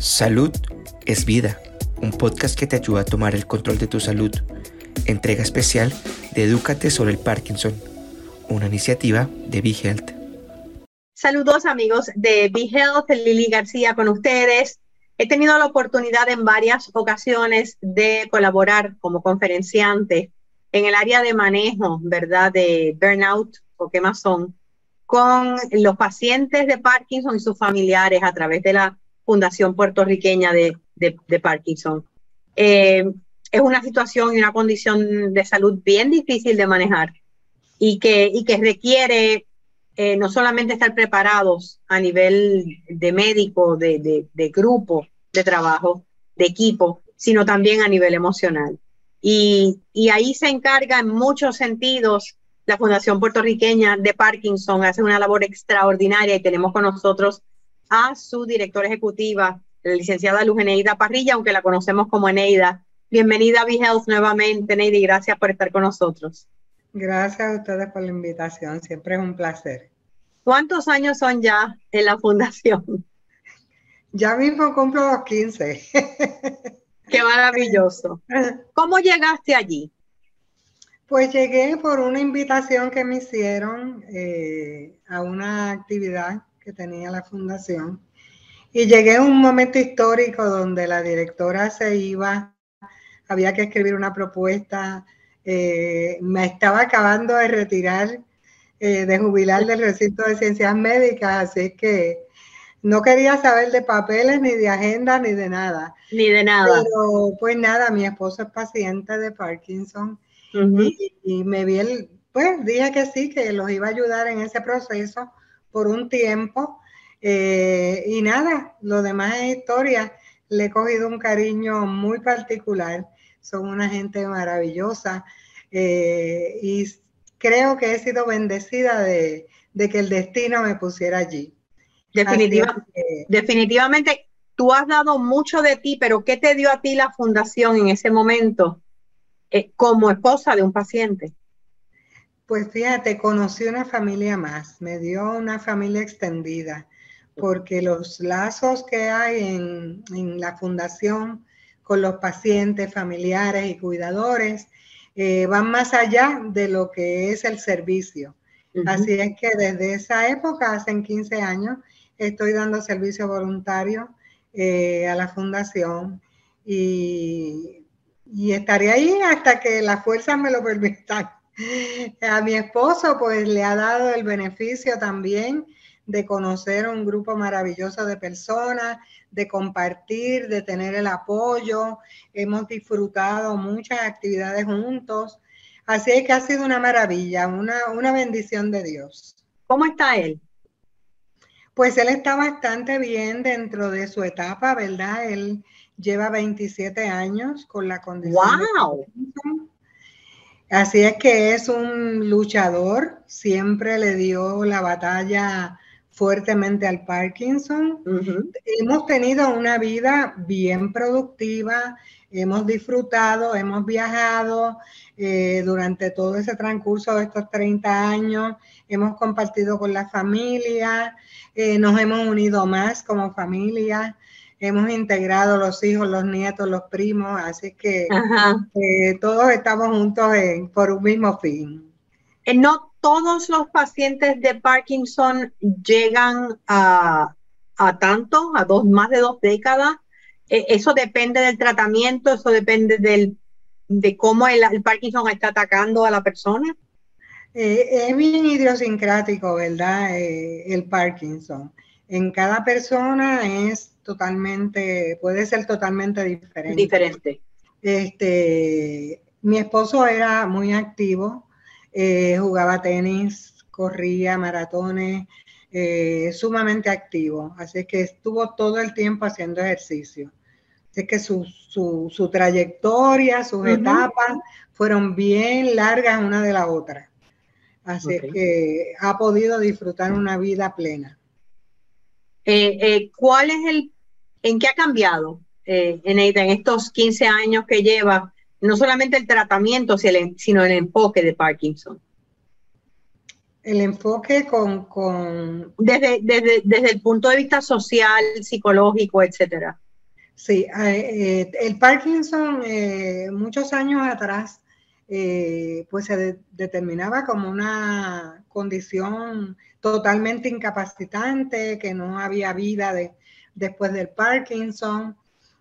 Salud es vida, un podcast que te ayuda a tomar el control de tu salud. Entrega especial de Edúcate sobre el Parkinson, una iniciativa de BeHealth. Saludos amigos de BeHealth, Lili García con ustedes. He tenido la oportunidad en varias ocasiones de colaborar como conferenciante en el área de manejo, ¿verdad? De burnout o qué más son, con los pacientes de Parkinson y sus familiares a través de la Fundación Puertorriqueña de, Parkinson. Eh, es una situación y una condición de salud bien difícil de manejar y que, y que requiere eh, no solamente estar preparados a nivel de médico, de, de, grupo de trabajo, de equipo, sino también a nivel emocional. Y, y, ahí se encarga en muchos sentidos la Fundación Puertorriqueña de Parkinson, hace una labor extraordinaria y tenemos con nosotros a su directora ejecutiva, la licenciada Luz Eneida Parrilla, aunque la conocemos como Eneida. Bienvenida a BeHealth nuevamente, Eneida, y gracias por estar con nosotros. Gracias a ustedes por la invitación, siempre es un placer. ¿Cuántos años son ya en la fundación? Ya mismo cumplo los 15. Qué maravilloso. ¿Cómo llegaste allí? Pues llegué por una invitación que me hicieron eh, a una actividad que tenía la fundación. Y llegué a un momento histórico donde la directora se iba, había que escribir una propuesta, eh, me estaba acabando de retirar, eh, de jubilar del recinto de ciencias médicas, así que no quería saber de papeles, ni de agenda, ni de nada. Ni de nada. Pero pues nada, mi esposo es paciente de Parkinson y, y, me vi el, pues dije que sí, que los iba a ayudar en ese proceso por un tiempo. Eh, y nada, lo demás es historia. Le he cogido un cariño muy particular. Son una gente maravillosa. Eh, y creo que he sido bendecida de, que el destino me pusiera allí. definitivamente, tú has dado mucho de ti, pero ¿qué te dio a ti la fundación en ese momento eh, como esposa de un paciente? Pues fíjate, conocí una familia más, me dio una familia extendida, porque los lazos que hay en, la fundación con los pacientes, familiares y cuidadores eh, van más allá de lo que es el servicio. Así es que desde esa época, hace 15 años, estoy dando servicio voluntario eh, a la fundación y, y estaré ahí hasta que las fuerzas me lo permitan. A mi esposo pues le ha dado el beneficio también de conocer un grupo maravilloso de personas, de compartir, de tener el apoyo. Hemos disfrutado muchas actividades juntos. Así es que ha sido una maravilla, una, una bendición de Dios. ¿Cómo está él? Pues él está bastante bien dentro de su etapa, ¿verdad? Él lleva 27 años con la condición. ¡Wow! Así es que es un luchador, siempre le dio la batalla fuertemente al Parkinson. Hemos tenido una vida bien productiva, hemos disfrutado, hemos viajado eh, durante todo ese transcurso de estos 30 años, hemos compartido con la familia, eh, nos hemos unido más como familia hemos integrado los hijos, los nietos, los primos, así que eh, todos estamos juntos por un mismo fin. Eh, no todos los pacientes de Parkinson llegan a, tanto, a dos, más de dos décadas. Eh, eso depende del tratamiento, eso depende del, de cómo el, Parkinson está atacando a la persona. es bien idiosincrático, ¿verdad? el Parkinson. En cada persona es totalmente, puede ser totalmente diferente. Diferente. Este, mi esposo era muy activo, eh, jugaba tenis, corría maratones, eh, sumamente activo. Así que estuvo todo el tiempo haciendo ejercicio. Así que su, su, trayectoria, sus etapas fueron bien largas una de la otra. Así que ha podido disfrutar una vida plena. Eh, ¿Cuál es el ¿En qué ha cambiado, eh, en estos 15 años que lleva, no solamente el tratamiento, sino el enfoque de Parkinson? El enfoque con... Desde, desde, el punto de vista social, psicológico, etcétera. Sí, eh, el Parkinson muchos años atrás pues se determinaba como una condición totalmente incapacitante, que no había vida de, después del Parkinson.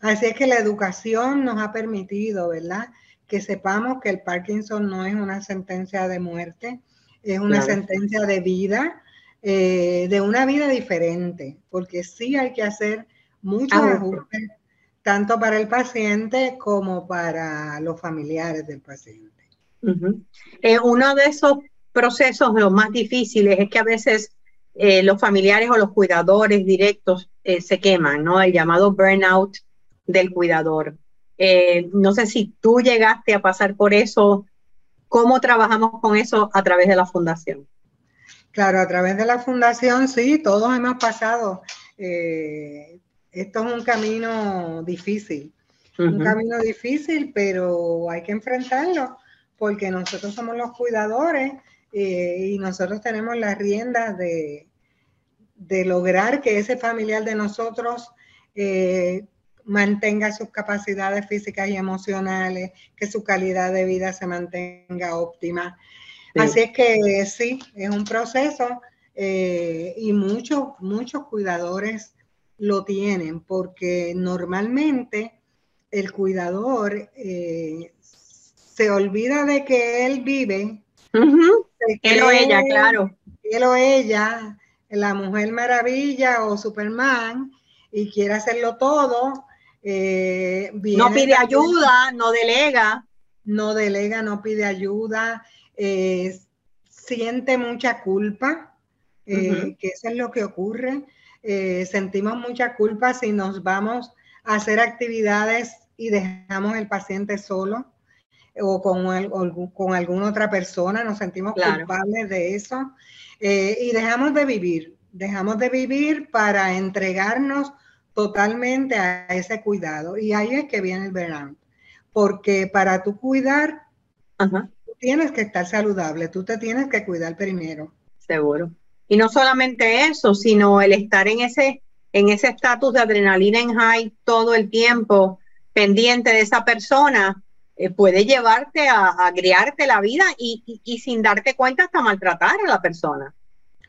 Así es que la educación nos ha permitido, ¿verdad? Que sepamos que el Parkinson no es una sentencia de muerte, es una sentencia de vida, eh, de una vida diferente, porque sí hay que hacer muchos ajustes, tanto para el paciente como para los familiares del paciente. Eh, uno de esos procesos, los más difíciles, es que a veces eh, los familiares o los cuidadores directos se queman, ¿no? El llamado burnout del cuidador. Eh, no sé si tú llegaste a pasar por eso, ¿cómo trabajamos con eso a través de la fundación? Claro, a través de la fundación, sí, todos hemos pasado. Eh, esto es un camino difícil, un camino difícil, pero hay que enfrentarlo porque nosotros somos los cuidadores eh, y nosotros tenemos las riendas de, de, lograr que ese familiar de nosotros mantenga sus capacidades físicas y emocionales, que su calidad de vida se mantenga óptima. Así es que sí, es un proceso eh, y muchos, muchos cuidadores lo tienen porque normalmente el cuidador eh, se olvida de que él vive. Él o ella, claro. Él o ella, la mujer maravilla o Superman, y quiere hacerlo todo eh, no pide ayuda, no delega. No delega, no pide ayuda, eh, siente mucha culpa, eh, que eso es lo que ocurre. sentimos mucha culpa si nos vamos a hacer actividades y dejamos el paciente solo o con, con alguna otra persona, nos sentimos culpables de eso y dejamos de vivir, dejamos de vivir para entregarnos totalmente a ese cuidado. Y ahí es que viene el verano. Porque para tú cuidar, tienes que estar saludable, tú te tienes que cuidar primero. Seguro. Y no solamente eso, sino el estar en ese en ese estatus de adrenalina en high todo el tiempo, pendiente de esa persona, eh, puede llevarte a, a criarte la vida y, y sin darte cuenta hasta maltratar a la persona.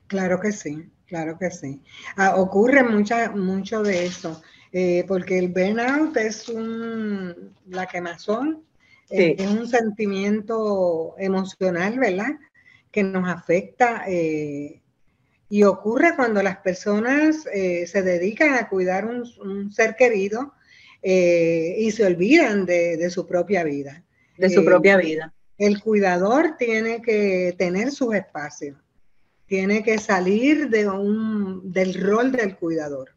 Claro que sí. Claro que sí. Ah, ocurre mucha, mucho de eso, eh, porque el burnout es un, la quemazón, eh, es un sentimiento emocional, ¿verdad? Que nos afecta y ocurre cuando las personas se dedican a cuidar un, un ser querido y se olvidan de, de, su propia vida. De su propia vida. El cuidador tiene que tener sus espacios tiene que salir de un, del rol del cuidador,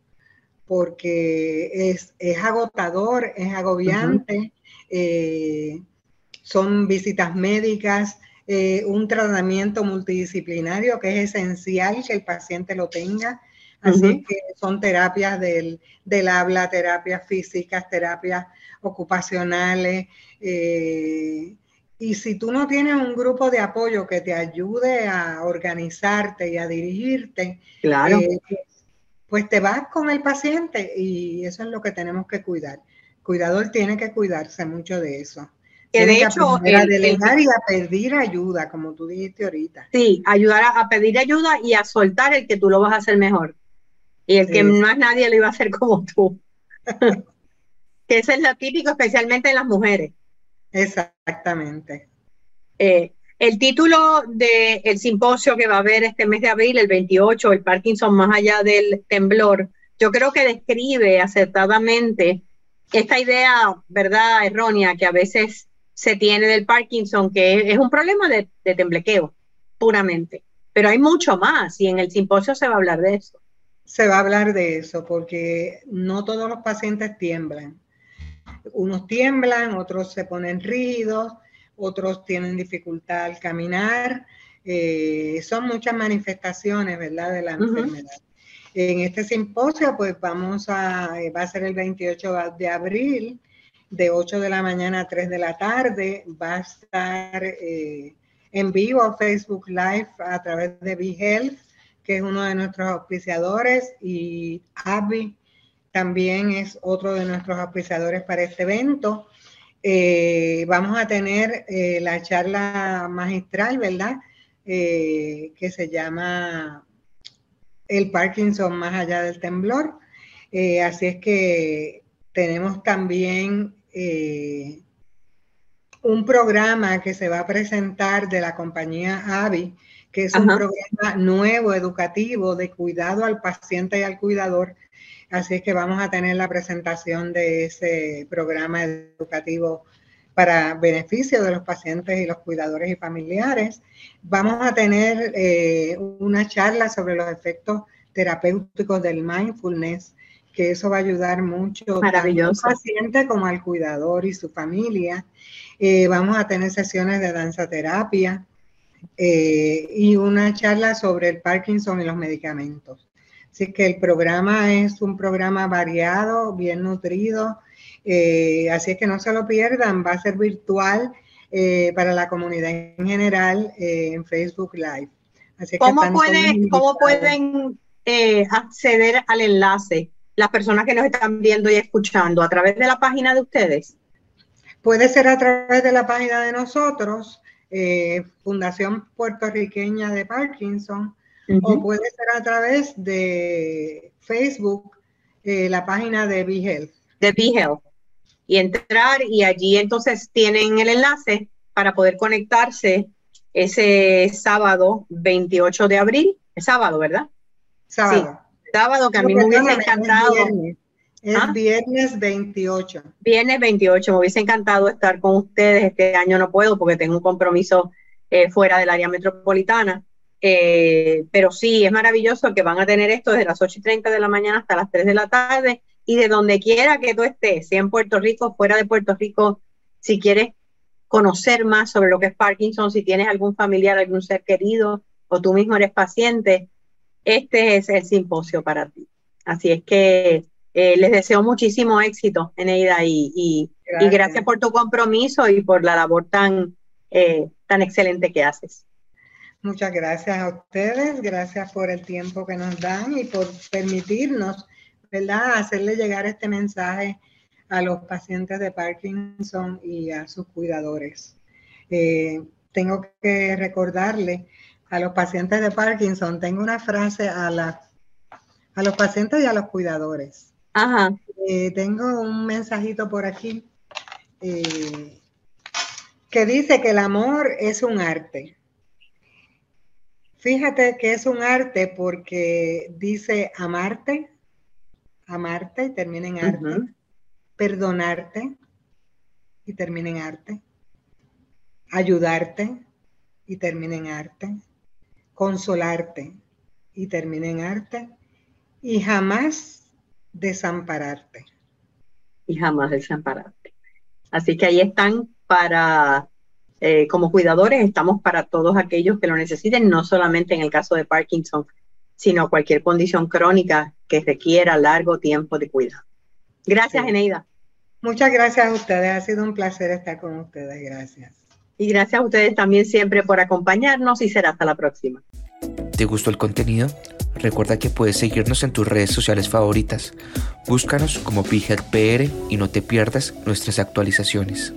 porque es, agotador, es agobiante, eh, son visitas médicas, eh, un tratamiento multidisciplinario que es esencial que el paciente lo tenga. Así que son terapias del, habla, terapias físicas, terapias ocupacionales, eh, y si tú no tienes un grupo de apoyo que te ayude a organizarte y a dirigirte, claro. Eh, pues te vas con el paciente y eso es lo que tenemos que cuidar. El cuidador tiene que cuidarse mucho de eso. Que de hecho, a delegar y a pedir ayuda, como tú dijiste ahorita. Sí, ayudar a, pedir ayuda y a soltar el que tú lo vas a hacer mejor. Y el que es nadie lo iba a hacer como tú. que ese es lo típico, especialmente en las mujeres. Exactamente. Eh, el título del simposio que va a haber este mes de abril, el 28, el Parkinson más allá del temblor, yo creo que describe acertadamente esta idea, ¿verdad?, errónea que a veces se tiene del Parkinson, que es un problema de, de temblequeo, puramente. Pero hay mucho más y en el simposio se va a hablar de eso. Se va a hablar de eso porque no todos los pacientes tiemblan unos tiemblan, otros se ponen rígidos, otros tienen dificultad al caminar. Eh, son muchas manifestaciones, ¿verdad?, de la enfermedad. En este simposio, pues vamos a, eh, va a ser el 28 de abril, de 8 de la mañana a 3 de la tarde. Va a estar eh, en vivo Facebook Live a través de BeHealth, que es uno de nuestros auspiciadores, y AVI también es otro de nuestros auspiciadores para este evento. Eh, vamos a tener eh, la charla magistral, ¿verdad? Eh, que se llama El Parkinson más allá del temblor. así es que tenemos también un programa que se va a presentar de la compañía AVI, que es un programa nuevo educativo de cuidado al paciente y al cuidador. Así es que vamos a tener la presentación de ese programa educativo para beneficio de los pacientes y los cuidadores y familiares. Vamos a tener eh, una charla sobre los efectos terapéuticos del mindfulness, que eso va a ayudar mucho al paciente como al cuidador y su familia. Eh, vamos a tener sesiones de danza terapia eh, y una charla sobre el Parkinson y los medicamentos. Así que el programa es un programa variado, bien nutrido, eh, así es que no se lo pierdan, va a ser virtual para la comunidad en general en Facebook Live. ¿Cómo, ¿Cómo pueden acceder al enlace las personas que nos están viendo y escuchando? ¿A través de la página de ustedes? Puede ser a través de la página de nosotros, eh, Fundación Puertorriqueña de Parkinson, o puede ser a través de Facebook, eh, la página de BeHealth. De BeHealth. Y entrar y allí entonces tienen el enlace para poder conectarse ese sábado 28 de abril. Es sábado, ¿verdad? Sábado. Sábado que a mí me hubiese encantado. Es ¿Ah? viernes 28. Viernes 28, me hubiese encantado estar con ustedes. Este año no puedo porque tengo un compromiso eh, fuera del área metropolitana. Eh, pero sí, es maravilloso que van a tener esto desde las 8 y 30 de la mañana hasta las 3 de la tarde y de donde quiera que tú estés, sea en Puerto Rico, fuera de Puerto Rico, si quieres conocer más sobre lo que es Parkinson, si tienes algún familiar, algún ser querido o tú mismo eres paciente, este es el simposio para ti. Así es que eh, les deseo muchísimo éxito, Eneida, y, y, gracias. y, gracias. por tu compromiso y por la labor tan, eh, tan excelente que haces. Muchas gracias a ustedes, gracias por el tiempo que nos dan y por permitirnos, ¿verdad?, hacerle llegar este mensaje a los pacientes de Parkinson y a sus cuidadores. Eh, tengo que recordarle a los pacientes de Parkinson, tengo una frase a, la, a los pacientes y a los cuidadores. Ajá. Eh, tengo un mensajito por aquí eh, que dice que el amor es un arte. Fíjate que es un arte porque dice amarte, amarte y termina en arte, perdonarte y termina en arte, ayudarte y termina en arte, consolarte y termina en arte, y jamás desampararte. Y jamás desampararte. Así que ahí están para, eh, como cuidadores, estamos para todos aquellos que lo necesiten, no solamente en el caso de Parkinson, sino cualquier condición crónica que requiera largo tiempo de cuidado. Gracias, Eneida. Muchas gracias a ustedes, ha sido un placer estar con ustedes, gracias. Y gracias a ustedes también siempre por acompañarnos y será hasta la próxima. ¿Te gustó el contenido? Recuerda que puedes seguirnos en tus redes sociales favoritas. Búscanos como PR y no te pierdas nuestras actualizaciones.